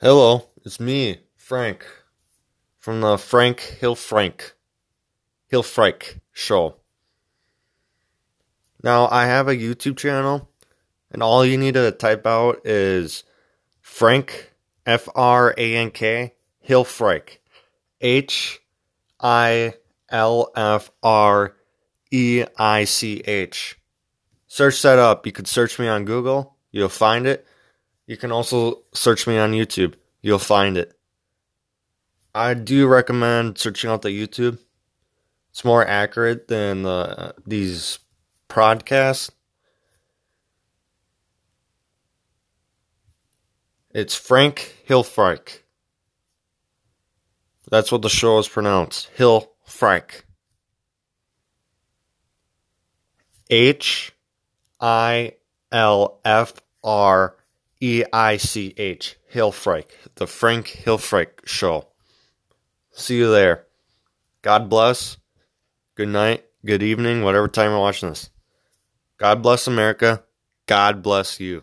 Hello, it's me, Frank, from the Frank Hilfreich show. Now I have a YouTube channel, and all you need to type out is Frank F R A N K Hilfreich H I L F R E I C H. Search that up. You could search me on Google. You'll find it. You can also search me on YouTube. You'll find it. I do recommend searching out the YouTube. It's more accurate than uh, these podcasts. It's Frank Hilfreich. That's what the show is pronounced. Hill. H I L F R E I C H. Hilfreich. The Frank Hilfreich Show. See you there. God bless. Good night. Good evening. Whatever time you're watching this. God bless America. God bless you.